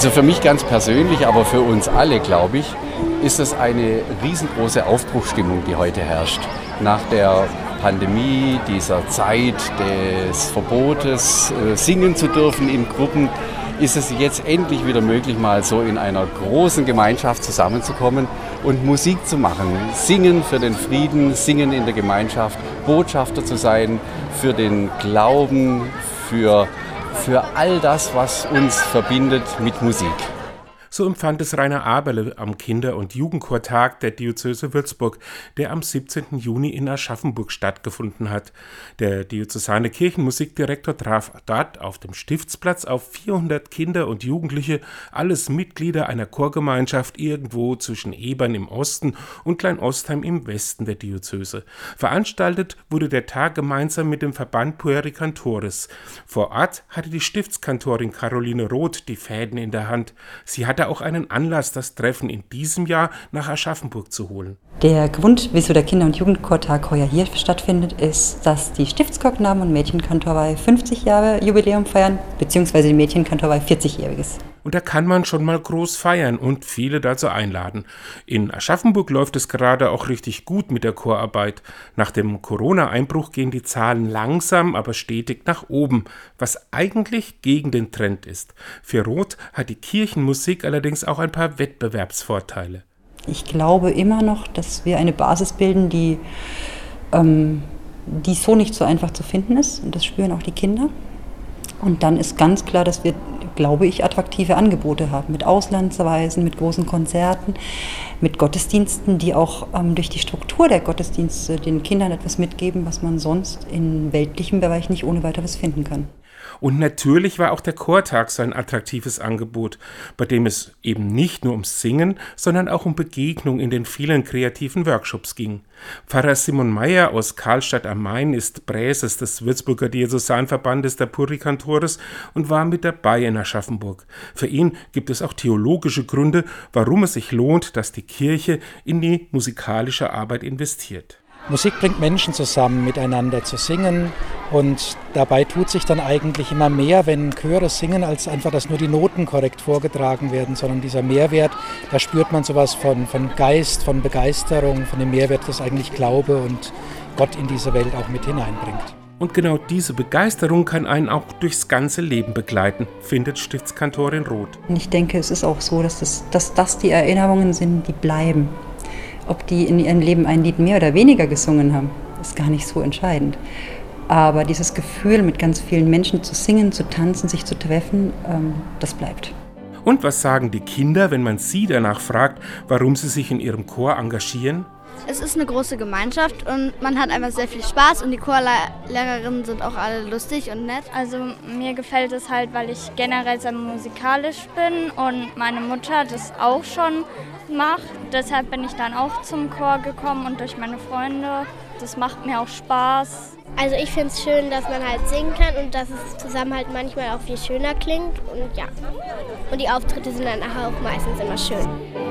Also für mich ganz persönlich, aber für uns alle, glaube ich, ist es eine riesengroße Aufbruchstimmung, die heute herrscht. Nach der Pandemie, dieser Zeit des Verbotes, äh, singen zu dürfen in Gruppen, ist es jetzt endlich wieder möglich, mal so in einer großen Gemeinschaft zusammenzukommen und Musik zu machen. Singen für den Frieden, singen in der Gemeinschaft, Botschafter zu sein für den Glauben, für, für all das, was uns verbindet mit Musik. So empfand es Rainer Aberle am Kinder- und Jugendchortag der Diözese Würzburg, der am 17. Juni in Aschaffenburg stattgefunden hat. Der diözesane Kirchenmusikdirektor traf dort auf dem Stiftsplatz auf 400 Kinder und Jugendliche, alles Mitglieder einer Chorgemeinschaft irgendwo zwischen Ebern im Osten und Kleinostheim im Westen der Diözese. Veranstaltet wurde der Tag gemeinsam mit dem Verband Pueri Cantores. Vor Ort hatte die Stiftskantorin Caroline Roth die Fäden in der Hand. Sie hatte auch einen Anlass, das Treffen in diesem Jahr nach Aschaffenburg zu holen. Der Grund, wieso der Kinder- und Jugendchortag heuer hier stattfindet, ist, dass die Stiftschorknaben und Mädchenkantorei 50 Jahre Jubiläum feiern, beziehungsweise die Mädchenkantorei 40-jähriges. Und da kann man schon mal groß feiern und viele dazu einladen. In Aschaffenburg läuft es gerade auch richtig gut mit der Chorarbeit. Nach dem Corona-Einbruch gehen die Zahlen langsam, aber stetig nach oben, was eigentlich gegen den Trend ist. Für Roth hat die Kirchenmusik allerdings auch ein paar Wettbewerbsvorteile. Ich glaube immer noch, dass wir eine Basis bilden, die, ähm, die so nicht so einfach zu finden ist. Und das spüren auch die Kinder. Und dann ist ganz klar, dass wir glaube ich, attraktive Angebote haben. Mit Auslandsreisen, mit großen Konzerten, mit Gottesdiensten, die auch ähm, durch die Struktur der Gottesdienste den Kindern etwas mitgeben, was man sonst im weltlichen Bereich nicht ohne weiteres finden kann. Und natürlich war auch der Chortag so ein attraktives Angebot, bei dem es eben nicht nur ums Singen, sondern auch um Begegnung in den vielen kreativen Workshops ging. Pfarrer Simon Meyer aus Karlstadt am Main ist Präses des Würzburger Diözesanverbandes der Purikantores und war mit dabei in Aschaffenburg. Für ihn gibt es auch theologische Gründe, warum es sich lohnt, dass die Kirche in die musikalische Arbeit investiert. Musik bringt Menschen zusammen, miteinander zu singen. Und dabei tut sich dann eigentlich immer mehr, wenn Chöre singen, als einfach, dass nur die Noten korrekt vorgetragen werden, sondern dieser Mehrwert, da spürt man sowas von, von Geist, von Begeisterung, von dem Mehrwert, das eigentlich Glaube und Gott in diese Welt auch mit hineinbringt. Und genau diese Begeisterung kann einen auch durchs ganze Leben begleiten, findet Stiftskantorin Roth. Ich denke, es ist auch so, dass das, dass das die Erinnerungen sind, die bleiben. Ob die in ihrem Leben ein Lied mehr oder weniger gesungen haben, ist gar nicht so entscheidend. Aber dieses Gefühl, mit ganz vielen Menschen zu singen, zu tanzen, sich zu treffen, ähm, das bleibt. Und was sagen die Kinder, wenn man sie danach fragt, warum sie sich in ihrem Chor engagieren? Es ist eine große Gemeinschaft und man hat einfach sehr viel Spaß und die Chorlehrerinnen sind auch alle lustig und nett. Also mir gefällt es halt, weil ich generell sehr musikalisch bin und meine Mutter das auch schon macht. Deshalb bin ich dann auch zum Chor gekommen und durch meine Freunde. Das macht mir auch Spaß. Also ich finde es schön, dass man halt singen kann und dass es zusammen halt manchmal auch viel schöner klingt und ja. Und die Auftritte sind dann auch meistens immer schön.